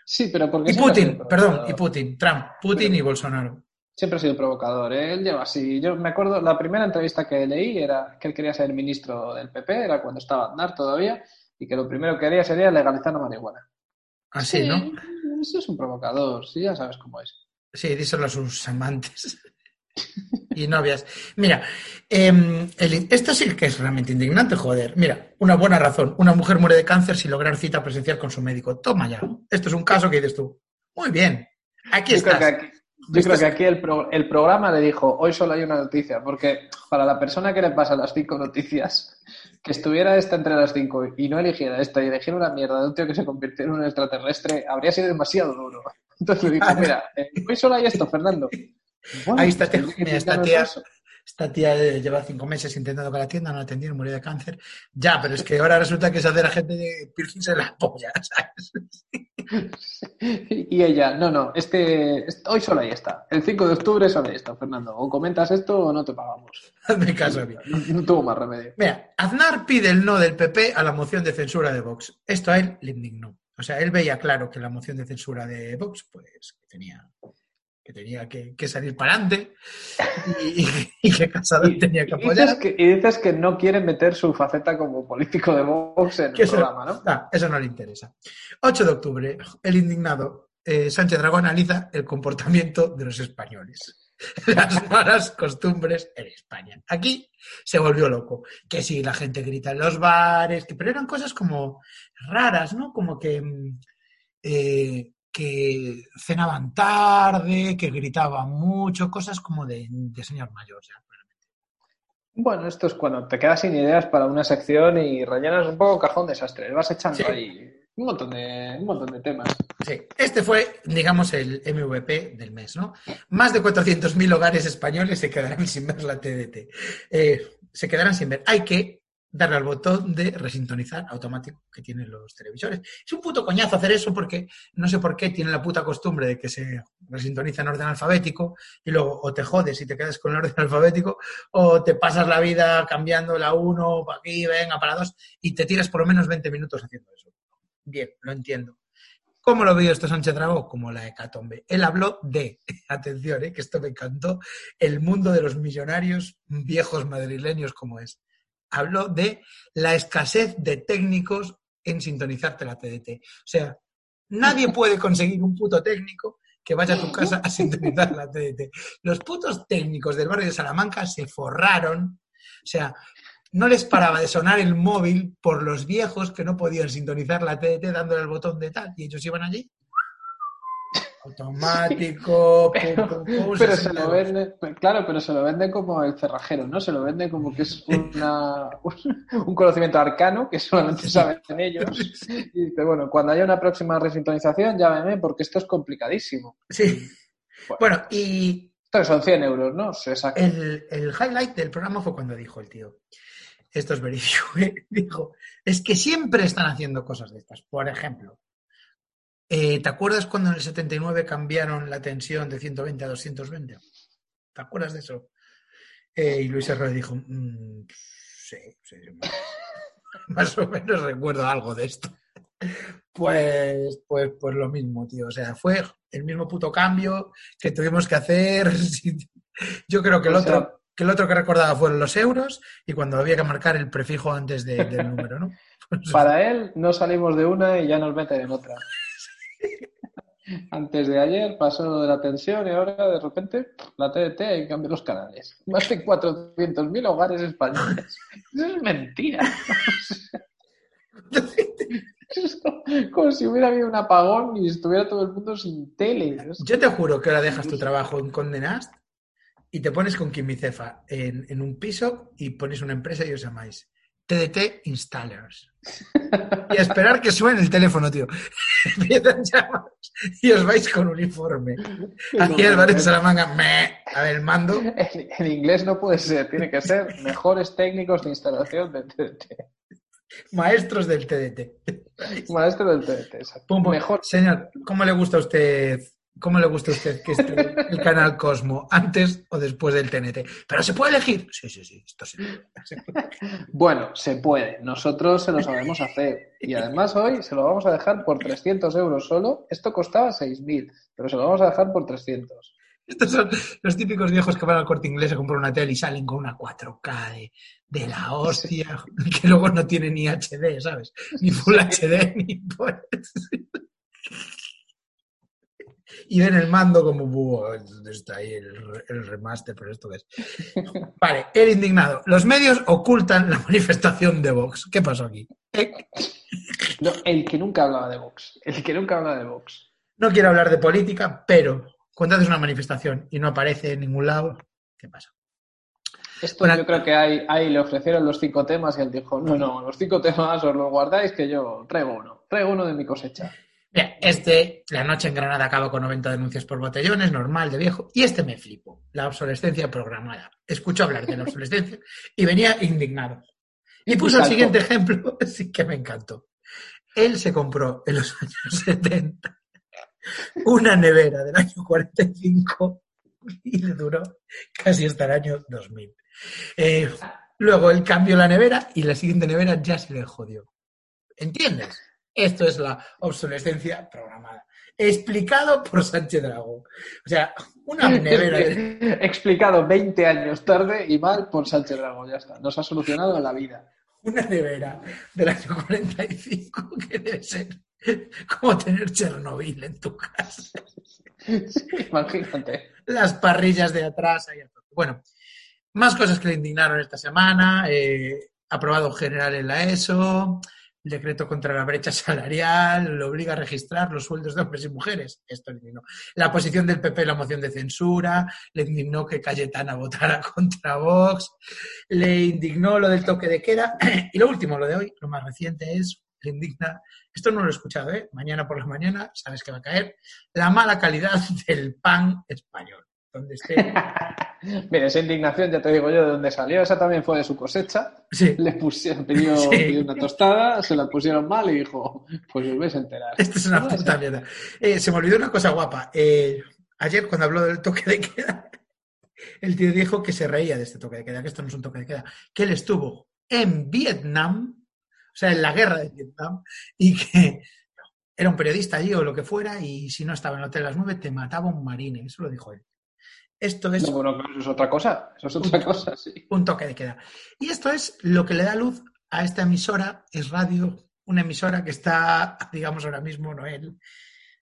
Sí, pero porque Y Putin, perdón, y Putin. Trump, Putin y Bolsonaro. Siempre ha sido provocador. ¿eh? Él lleva así. Yo me acuerdo, la primera entrevista que leí era que él quería ser ministro del PP, era cuando estaba Aznar todavía, y que lo primero que haría sería legalizar la marihuana. Así, ¿no? Eso es un provocador, sí, ya sabes cómo es. Sí, díselo a sus amantes y novias. Mira, eh, el- esto sí que es realmente indignante, joder. Mira, una buena razón. Una mujer muere de cáncer sin lograr cita presencial con su médico. Toma ya. Esto es un caso que dices tú. Muy bien. Aquí Yo creo que aquí, yo creo que aquí el, pro- el programa le dijo, hoy solo hay una noticia, porque para la persona que le pasa las cinco noticias, que estuviera esta entre las cinco y no eligiera esta y eligiera una mierda de un tío que se convirtió en un extraterrestre, habría sido demasiado duro. Entonces le dijo, mira, eh, hoy solo hay esto, Fernando. Bueno, Ahí está, tía, mira, esta tía, eso. esta tía eh, lleva cinco meses intentando que la atienda, no la atendieron, murió de cáncer. Ya, pero es que ahora resulta que se hace la gente de piercings en la polla, ¿sabes? Y ella, no, no, este, este- hoy solo hay esta. El 5 de octubre solo hay esto, Fernando. O comentas esto o no te pagamos. Hazme caso a mí. No, no tuvo más remedio. Mira, Aznar pide el no del PP a la moción de censura de Vox. Esto a él le indignó. O sea, él veía claro que la moción de censura de Vox, pues, tenía que, tenía que, que salir para adelante y, que Casado Y- tenía que Y dices apoyar. que, y dices que no quiere meter su faceta como político de Vox en el eso- programa, ¿no? Ah, eso no le interesa. 8 de octubre, el indignado eh, Sánchez Dragón analiza el comportamiento de los españoles. Las malas costumbres en España. Aquí se volvió loco. Que si la gente grita en los bares, que, pero eran cosas como raras, ¿no? Como que, mm, eh, que cenaban tarde, que gritaban mucho, cosas como de, de señor mayor. ya. Bueno, esto es cuando te quedas sin ideas para una sección y rellenas un poco cajón desastre. Vas echando Sí. ahí un montón de, un montón de temas. Sí, este fue, digamos, el MVP del mes, ¿no? Más de 400.000 hogares españoles se quedarán sin ver la TDT. Eh, se quedarán sin ver. Hay que darle al botón de resintonizar automático que tienen los televisores. Es un puto coñazo hacer eso porque no sé por qué tienen la puta costumbre de que se resintoniza en orden alfabético y luego o te jodes y te quedas con el orden alfabético o te pasas la vida cambiando la 1 para aquí, venga, para 2 y te tiras por lo menos 20 minutos haciendo eso. Bien, lo entiendo. ¿Cómo lo vio esto Sánchez Dragó? Como la hecatombe. Él habló de, atención, eh, que esto me encantó, el mundo de los millonarios viejos madrileños como es. Habló de la escasez de técnicos en sintonizarte la TDT. O sea, nadie puede conseguir un puto técnico que vaya a tu casa a sintonizar la TDT. Los putos técnicos del barrio de Salamanca se forraron. O sea, no les paraba de sonar el móvil por los viejos que no podían sintonizar la TDT dándole al botón de tal. Y ellos iban allí. Automático. pero, se lo vende, claro, pero se lo vende como el cerrajero, ¿no? Se lo vende como que es una, un, conocimiento arcano que solamente saben ellos. Y dice, bueno, cuando haya una próxima resintonización, llámeme porque esto es complicadísimo. Sí. Bueno, y. Esto son 100 euros, ¿no? El, el highlight del programa fue cuando dijo el tío esto es verídico, ¿eh? dijo, es que siempre están haciendo cosas de estas. Por ejemplo, eh, ¿te acuerdas cuando en el 79 cambiaron la tensión de 120 a 220? ¿Te acuerdas de eso? Eh, y Luis Herrera dijo, mm, sí, sí, más o menos recuerdo algo de esto. Pues, pues, pues lo mismo, tío. O sea, fue el mismo puto cambio que tuvimos que hacer. Yo creo que el otro que el otro que recordaba fueron los euros y cuando había que marcar el prefijo antes del número, ¿no? Para él no salimos de una y ya nos meten en otra. Antes de ayer pasó de la tensión y ahora de repente la TDT y cambió los canales. Más de 400.000 hogares españoles. Eso es mentira. Como si hubiera habido un apagón y estuviera todo el mundo sin tele. Yo te juro que ahora dejas tu trabajo en Condenast y te pones con Quimicefa en, en un piso y pones una empresa y os llamáis TDT Installers. Y a esperar que suene el teléfono, tío. Empiezan llamas y os vais con uniforme. Aquí el barrio de Salamanca, me, a ver, el mando. En, inglés no puede ser, tiene que ser mejores técnicos de instalación de TDT. Maestros del TDT. Maestros del TDT, exacto. Mejor. Señor, ¿cómo le gusta a usted ¿Cómo le gusta a usted que esté el canal Cosmo, antes o después del TNT? Pero se puede elegir. Sí, sí, sí, esto sí. Bueno, se puede. Nosotros se lo sabemos hacer. Y además hoy se lo vamos a dejar por 300 euros solo. Esto costaba 6.000, pero se lo vamos a dejar por 300. Estos son los típicos viejos que van al corte inglés a comprar una tele y salen con una 4K de, la hostia, que luego no tiene ni HD, ¿sabes? Ni Full HD, ni... y ven el mando como, está ahí el, remaster, pero esto es. Vale, el indignado. Los medios ocultan la manifestación de Vox. ¿Qué pasó aquí? No, el que nunca hablaba de Vox. El que nunca habla de Vox. No quiero hablar de política, pero cuando haces una manifestación y no aparece en ningún lado, ¿qué pasa? Esto yo creo que ahí, ahí, le ofrecieron los cinco temas y él dijo, no, no, los cinco temas os los guardáis que yo traigo uno, traigo uno de mi cosecha. Este, la noche en Granada acaba con 90 denuncias por botellones, normal, de viejo. Y este me flipo, la obsolescencia programada. Escucho hablar de la obsolescencia y venía indignado. Y puso el siguiente ejemplo, sí que me encantó. Él se compró en los años 70 una nevera del año 45 y le duró casi hasta el año 2000. Eh, luego él cambió la nevera y la siguiente nevera ya se le jodió. ¿Entiendes? Esto es la obsolescencia programada. Explicado por Sánchez Dragón. O sea, una nevera. Explicado 20 años tarde y mal por Sánchez Dragón, ya está. Nos ha solucionado la vida. Una nevera del año 45 que debe ser como tener Chernobyl en tu casa. imagínate. Las parrillas de atrás. Ahí bueno, más cosas que le indignaron esta semana. Eh, aprobado general en la ESO decreto contra la brecha salarial, lo obliga a registrar los sueldos de hombres y mujeres. Esto le indignó. La posición del PP la moción de censura, le indignó que Cayetana votara contra Vox, le indignó lo del toque de queda. Y lo último, lo de hoy, lo más reciente es, le indigna, esto no lo he escuchado, ¿eh? mañana por la mañana, sabes que va a caer, la mala calidad del pan español. Donde esté. Mira, esa indignación, ya te digo yo de dónde salió. Esa también fue de su cosecha. Sí. Le pusieron, pidió, Sí. pidió una tostada, se la pusieron mal y dijo, pues os vais a enterar. Esto es una puta mierda. Eh, se me olvidó una cosa guapa. Eh, ayer, cuando habló del toque de queda, el tío dijo que se reía de este toque de queda, que esto no es un toque de queda, que él estuvo en Vietnam, o sea, en la guerra de Vietnam, y que era un periodista allí o lo que fuera, y si no estaba en el hotel a las nueve, te mataba un marine. Eso lo dijo él. Esto es No, bueno, claro, eso es otra cosa. Eso es otra cosa, sí. un toque de queda. Y esto es lo que le da luz a esta emisora, es radio, una emisora que está, digamos, ahora mismo, Noel,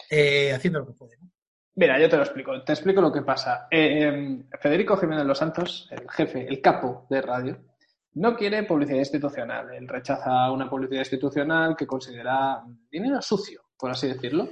eh, haciendo lo que puede. ¿no? Mira, yo te lo explico. Te explico lo que pasa. Eh, eh, Federico Jiménez Los Santos, el jefe, el capo de radio, no quiere publicidad institucional. Él rechaza una publicidad institucional que considera dinero sucio, por así decirlo.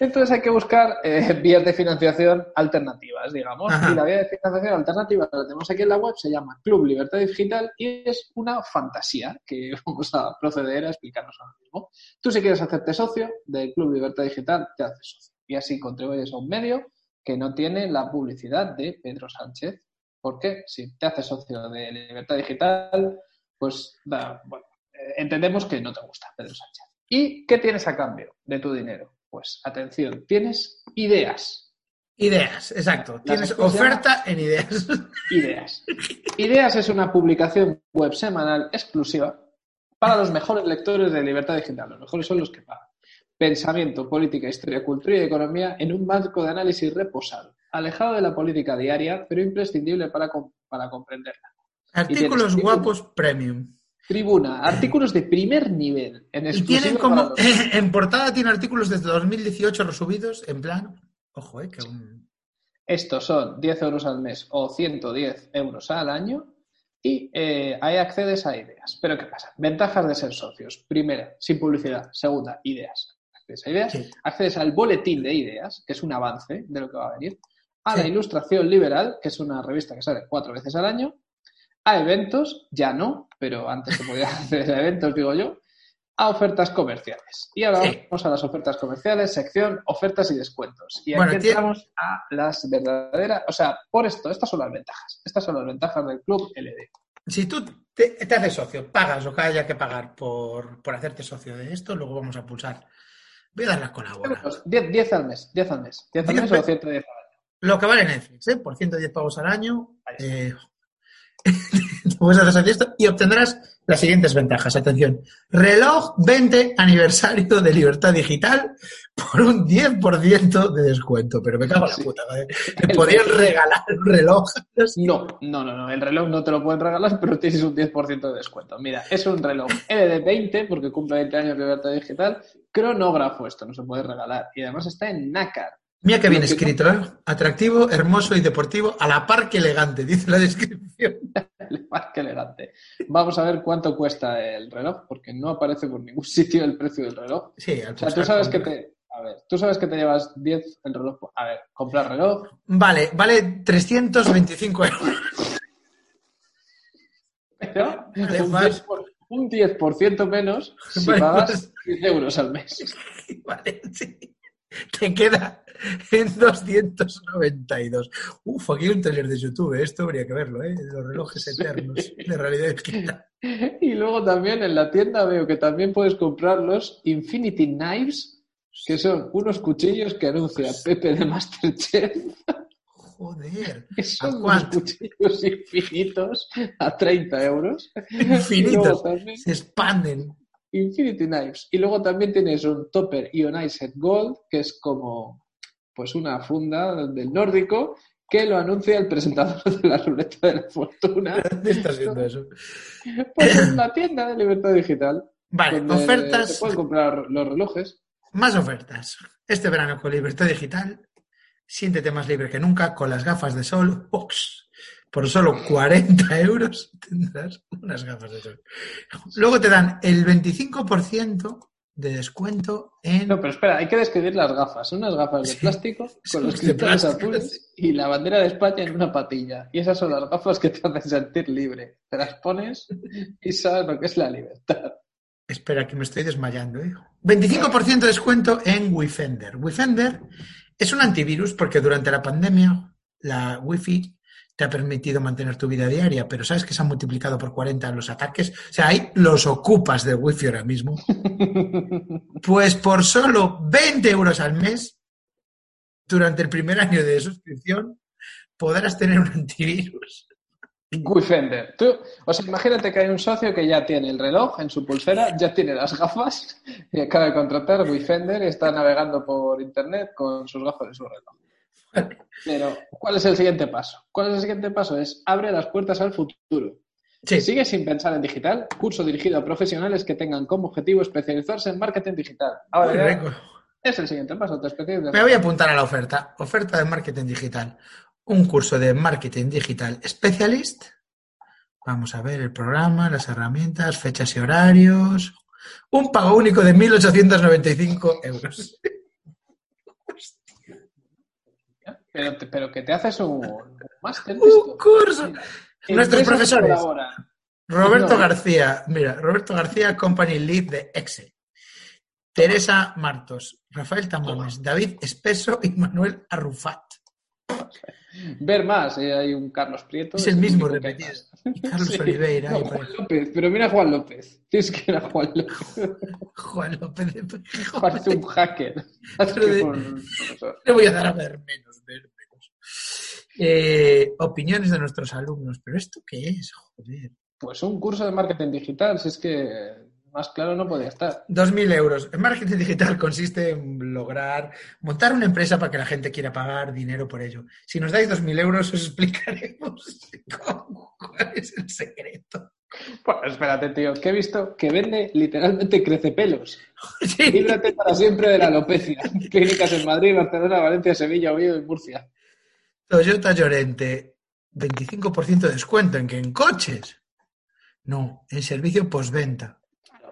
Entonces hay que buscar eh, vías de financiación alternativas, digamos. Ajá. Y la vía de financiación alternativa la tenemos aquí en la web, se llama Club Libertad Digital y es una fantasía que vamos a proceder a explicarnos ahora mismo. Tú si quieres hacerte socio del Club Libertad Digital, te haces socio. Y así contribuyes a un medio que no tiene la publicidad de Pedro Sánchez. Porque si te haces socio de Libertad Digital, pues da- bueno, eh, entendemos que no te gusta Pedro Sánchez. ¿Y qué tienes a cambio de tu dinero? Pues atención, tienes ideas. Ideas, exacto. Tienes oferta en ideas. Ideas. Ideas es una publicación web semanal exclusiva para los mejores lectores de Libertad Digital. Los mejores son los que pagan. Pensamiento, política, historia, cultura y economía en un marco de análisis reposado, alejado de la política diaria, pero imprescindible para, com- para comprenderla. Artículos guapos premium. Tribuna, artículos de primer nivel. En Y tienen como, en portada tiene artículos desde 2018 resubidos, en plan, ojo, eh, que un... Estos son 10 euros al mes o 110 euros al año y eh, ahí accedes a ideas. Pero ¿qué pasa? Ventajas de ser socios. Primera, sin publicidad. Segunda, ideas. Accedes a ideas. Sí. Accedes al boletín de ideas, que es un avance de lo que va a venir. A la. Ilustración Liberal, que es una revista que sale cuatro veces al año. A eventos, ya no, pero antes se podía hacer eventos, digo yo. A ofertas comerciales. Y ahora Sí. vamos a las ofertas comerciales, sección ofertas y descuentos. Y aquí Bueno, entramos a las verdaderas, o sea, por esto, estas son las ventajas. Estas son las ventajas del club LD. Si tú te, te haces socio, pagas lo que haya que pagar por, por hacerte socio de esto, luego vamos a pulsar. Voy a darle a colaborar. 10, 10 al mes, 10 al mes. 10 al 10 mes o 110 al año. Lo que vale Netflix, ¿eh? por 110 pavos al año, eh, puedes hacer esto y obtendrás las siguientes ventajas. Atención, reloj 20 aniversario de Libertad Digital por un 10% de descuento. Pero me cago en la puta, ¿vale? Me podrían regalar un reloj. No, no, no, no, el reloj no te lo pueden regalar, pero tienes un 10% de descuento. Mira, es un reloj LD20 porque cumple 20 años de libertad digital, cronógrafo, esto no se puede regalar. Y además está en nácar. Mira que bien escrito, ¿eh? Atractivo, hermoso y deportivo, a la par que elegante, dice la descripción. Más que elegante. Vamos a ver cuánto cuesta el reloj, porque no aparece por ningún sitio el precio del reloj. Sí, al O sea, tú sabes que te. A ver, tú sabes que te llevas 10 el reloj. A ver, comprar reloj. Vale, vale 325 euros. Pero un, más. 10 por- un 10% menos si Vale, pagas más. 10 euros al mes. Vale, sí. Te queda en 292. Uf, aquí hay un taller de YouTube, ¿eh? esto habría que verlo, ¿eh? Los relojes eternos de realidad virtual. Y luego también en la tienda veo que también puedes comprar los Infinity Knives, que son unos cuchillos que anuncia Pepe de Masterchef, Joder, que son unos cuchillos infinitos a 30 euros. Infinitos. también Se expanden. Infinity Knives. Y luego también tienes un Topper Ionized Gold, que es como pues una funda del nórdico que lo anuncia el presentador de la ruleta de la fortuna. ¿Dónde está haciendo eso? Pues en la tienda de Libertad Digital. Vale, donde Se ofertas, pueden comprar los relojes. más ofertas. Este verano con Libertad Digital, siéntete más libre que nunca con las gafas de sol Ox. Por solo 40 euros tendrás unas gafas de sol. Luego te dan el 25% de descuento en... No, pero espera, hay que describir las gafas. Son unas gafas de Sí, plástico con los cristales azules y la bandera de España en una patilla. Y esas son las gafas que te hacen sentir libre. Te las pones y sabes lo que es la libertad. Espera, que me estoy desmayando. ¿eh? 25% de descuento en Wifender. Wifender es un antivirus porque durante la pandemia la Wi-Fi te ha permitido mantener tu vida diaria, pero sabes que se han multiplicado por 40 los ataques. O sea, ahí los ocupas de Wi-Fi ahora mismo. Pues por solo 20 euros al mes, durante el primer año de suscripción, podrás tener un antivirus. Wifender. Tú, o sea, imagínate que hay un socio que ya tiene el reloj en su pulsera, ya tiene las gafas y acaba de contratar Wifender y está navegando por internet con sus gafas y su reloj. Pero, ¿cuál es el siguiente paso? ¿Cuál es el siguiente paso? Es abre las puertas al futuro. Sí. Sigue sin pensar en digital, curso dirigido a profesionales que tengan como objetivo especializarse en marketing digital. Ahora es el siguiente paso, te especializas. Me voy a apuntar a la oferta. Oferta de marketing digital. Un curso de marketing digital specialist. Vamos a ver el programa, las herramientas, fechas y horarios. Un pago único de 1.895 euros. Pero, te- pero que te haces un, un máster. Un curso. ¿En Nuestros profesores. Roberto No. García, mira, Roberto García, Company Lead de Excel. Teresa Martos, Rafael Tamames, David Espeso y Manuel Arrufat. Ver más, eh, hay un Carlos Prieto. Es el mismo que hay repetido. Carlos Sí. Oliveira. No, Juan. López, pero mira a Juan López. Tienes que ir a Juan López. Juan López de. Parece un hacker. De- un. Le voy a dar a ver menos, ver menos. Eh, opiniones de nuestros alumnos. ¿Pero esto qué es? Joder. Pues un curso de marketing digital, si es que más claro no podía estar. 2.000 euros. El marketing digital consiste en lograr montar una empresa para que la gente quiera pagar dinero por ello. Si nos dais 2.000 euros, os explicaremos cómo- cuál es el secreto. Bueno, espérate, tío, que he visto que vende literalmente crece pelos. Sí. Líbrate para siempre de la alopecia. Clínicas en Madrid, Barcelona, Valencia, Sevilla, Oviedo y Murcia. Toyota Llorente, 25% de descuento en que en coches. No, en servicio postventa.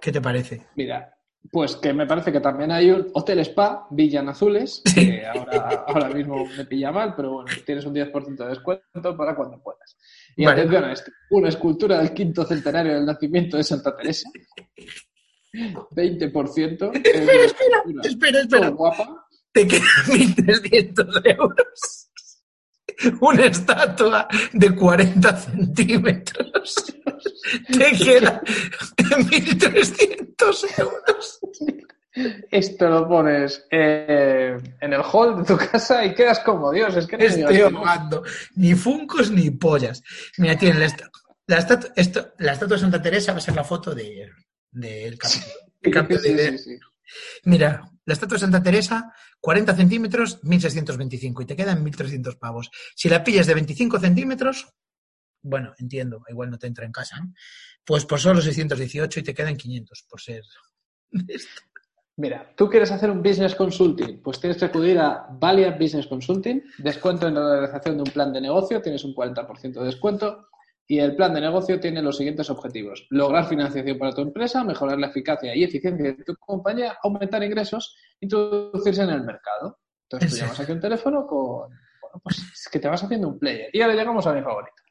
¿Qué te parece? Mira, pues que me parece que también hay un Hotel Spa, Villan Azules, que ahora, ahora mismo me pilla mal, pero bueno, tienes un 10% de descuento para cuando puedas. Y Vale. atención a esto, una escultura del quinto centenario del nacimiento de Santa Teresa. 20%. Espera, espera, espera, espera. guapa. Te quedan 1.300 euros. Una estatua de 40 centímetros. Te quedan 1.300 euros. Esto lo pones eh, en el hall de tu casa y quedas como Dios. Es que no Estoy ahogando. Ni funcos ni pollas. Mira, tiene la, esta- la, estatua, esto- la estatua de Santa Teresa va a ser la foto de- del. El cambio de Sí, idea. sí, sí. Mira, la estatua de Santa Teresa, 40 centímetros, 1625 y te quedan 1300 pavos. Si la pillas de 25 centímetros, bueno, entiendo, igual no te entra en casa. Pues por solo 618 y te quedan 500 por ser. Mira, tú quieres hacer un business consulting, pues tienes que acudir a Valiant Business Consulting, descuento en la realización de un plan de negocio, tienes un 40% de descuento y el plan de negocio tiene los siguientes objetivos. Lograr financiación para tu empresa, mejorar la eficacia y eficiencia de tu compañía, aumentar ingresos, introducirse en el mercado. Entonces tú llamas aquí un teléfono con... Bueno, pues es que te vas haciendo un player. Y ahora llegamos a mi favorito.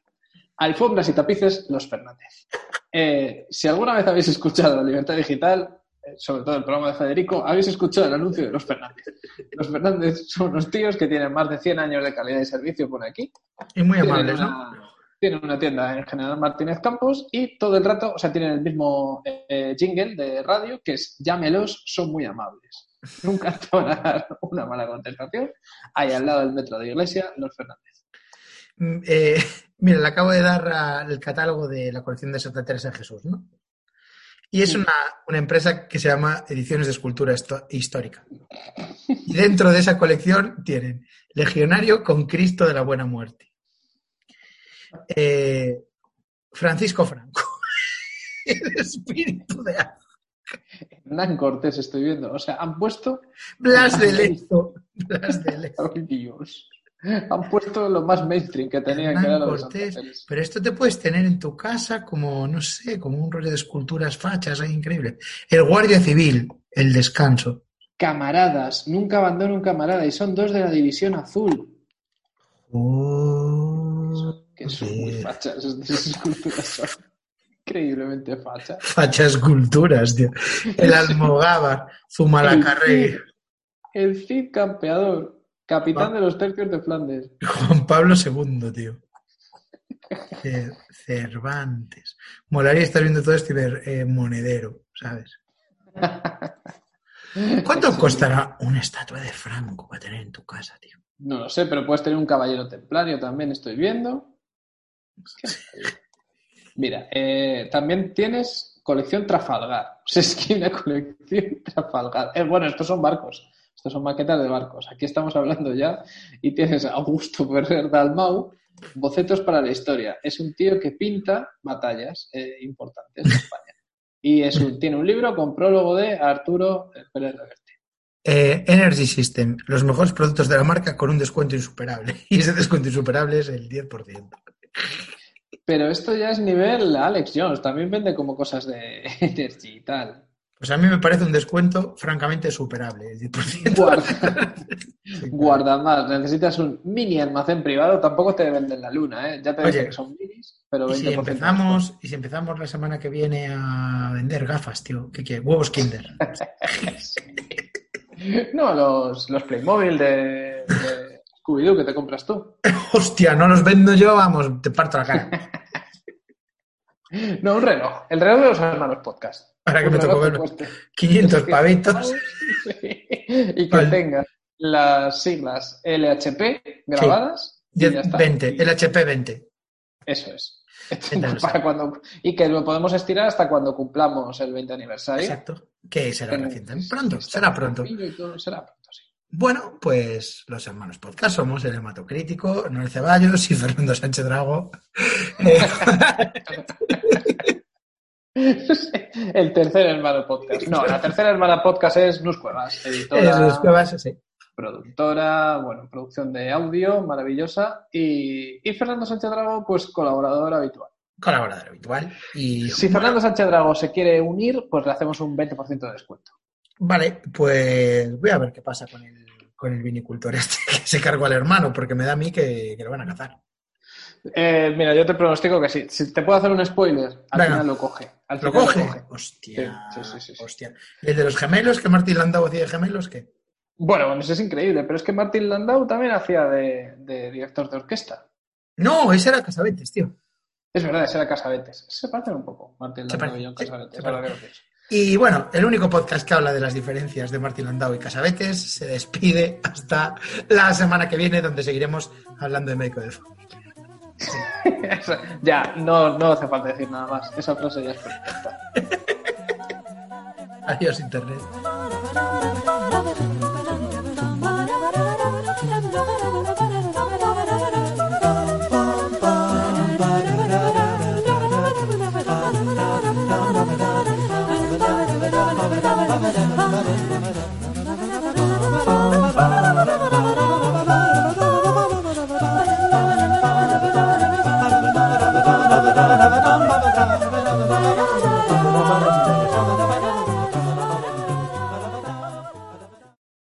Alfombras y tapices, Los Fernández. Eh, si alguna vez habéis escuchado la libertad digital, eh, sobre todo el programa de Federico, habéis escuchado el anuncio de Los Fernández. Los Fernández son unos tíos que tienen más de 100 años de calidad de servicio, pone aquí. Y muy amables, ¿no? Tienen una tienda en General Martínez Campos y todo el rato, o sea, tienen el mismo eh, jingle de radio que es llámelos, son muy amables. Nunca te van a dar una mala contestación. Ahí al lado del metro de Iglesia, Los Fernández. Mm, eh, mira, le acabo de dar el catálogo de la colección de Santa Teresa de Jesús, ¿no? Y es una, una empresa que se llama Ediciones de Escultura Histo- Histórica. Y dentro de esa colección tienen Legionario con Cristo de la Buena Muerte. Eh, Francisco Franco. El espíritu de. Hernán Cortés estoy viendo. O sea, han puesto... Blas de Lezo. Blas de Lezo. Ay, Dios. Han puesto lo más mainstream que tenían que Hernán era lo de Cortés. Pero esto te puedes tener en tu casa como, no sé, como un rollo de esculturas fachas, ahí increíble. El Guardia Civil, el descanso. Camaradas, nunca abandono un camarada y son dos de la División Azul. Oh, Que son muy fachas, esas esculturas son increíblemente fachas. Fachas culturas, tío. El Almogávar, Zumalacarregui. El Cid campeador. Capitán de los tercios de Flandes. Juan Pablo II, tío. Ce- Cervantes. Molaría estar viendo todo esto y ver eh, monedero, ¿sabes? ¿Cuánto costará una estatua de Franco para tener en tu casa, tío? No lo sé, pero puedes tener un caballero templario también, estoy viendo. Mira, eh, también tienes colección Trafalgar. O sea, es que hay una colección Trafalgar. Eh, bueno, estos son barcos. Estos son maquetas de barcos. Aquí estamos hablando ya y tienes a Augusto Ferrer Dalmau, bocetos para la historia. Es un tío que pinta batallas eh, importantes de España. Y tiene un libro con prólogo de Arturo Pérez Reverte. Energy System, los mejores productos de la marca con un descuento insuperable. Y ese descuento insuperable es el 10%. Pero esto ya es nivel Alex Jones. También vende como cosas de Energy y tal. Pues a mí me parece un descuento francamente superable, el 10%. Guarda, guarda más. Necesitas un mini almacén privado. Tampoco te venden la luna, ¿eh? Ya te dije que son minis, pero 20% Y si empezamos, y si empezamos la semana que viene a vender gafas, tío, ¿qué quieres? Huevos Kinder. No, los, los Playmobil de, de Scooby-Doo que te compras tú. Hostia, no los vendo yo, vamos, te parto la cara. No, un reloj. El reloj de los hermanos podcast. Ahora que Un me tocó verlo. cueste 500 pavitos. Sí. Y que Vale. tenga las siglas LHP grabadas. y Diez- ya está. 20, Y- el HP 20. Eso es. Entonces, Para cuando, y que lo podemos estirar hasta cuando cumplamos el 20 aniversario. Exacto. Que será En- reciente. Pronto, será pronto. y Será pronto, sí. Bueno, pues los hermanos podcast somos el hematocrítico, Noel Ceballos y Fernando Sánchez Drago. Eh, El tercer hermano podcast. No, la tercera hermana podcast es Nus Cuevas, editora, es Cuevas, sí. productora, bueno, producción de audio maravillosa. Y, y Fernando Sánchez Drago, pues colaborador habitual. Colaborador habitual. Y Si Fernando Sánchez Drago se quiere unir, pues le hacemos un 20% de descuento. Vale, pues voy a ver qué pasa con el, con el vinicultor este que se cargó al hermano, porque me da a mí que, que lo van a cazar. Eh, mira, yo te pronostico que sí. Si te puedo hacer un spoiler, al Venga. final lo coge. Al ¿Lo final coge? Hostia, Sí, sí, sí, sí. hostia. ¿Y el de los gemelos, que Martín Landau hacía de gemelos, qué? Bueno, bueno, eso es increíble, pero es que Martin Landau también hacía de, de director de orquesta. No, ese era Casabetes, tío. Es verdad, ese era Casabetes. Se parecen un poco, Martin Se Landau y John Casabetes. Y bueno, el único podcast que habla de las diferencias de Martín Landau y Casabetes se despide hasta la semana que viene, donde seguiremos hablando de médico de familia. Eso- ya, no, no hace falta decir nada más. Esa frase ya es perfecta. Adiós, Internet.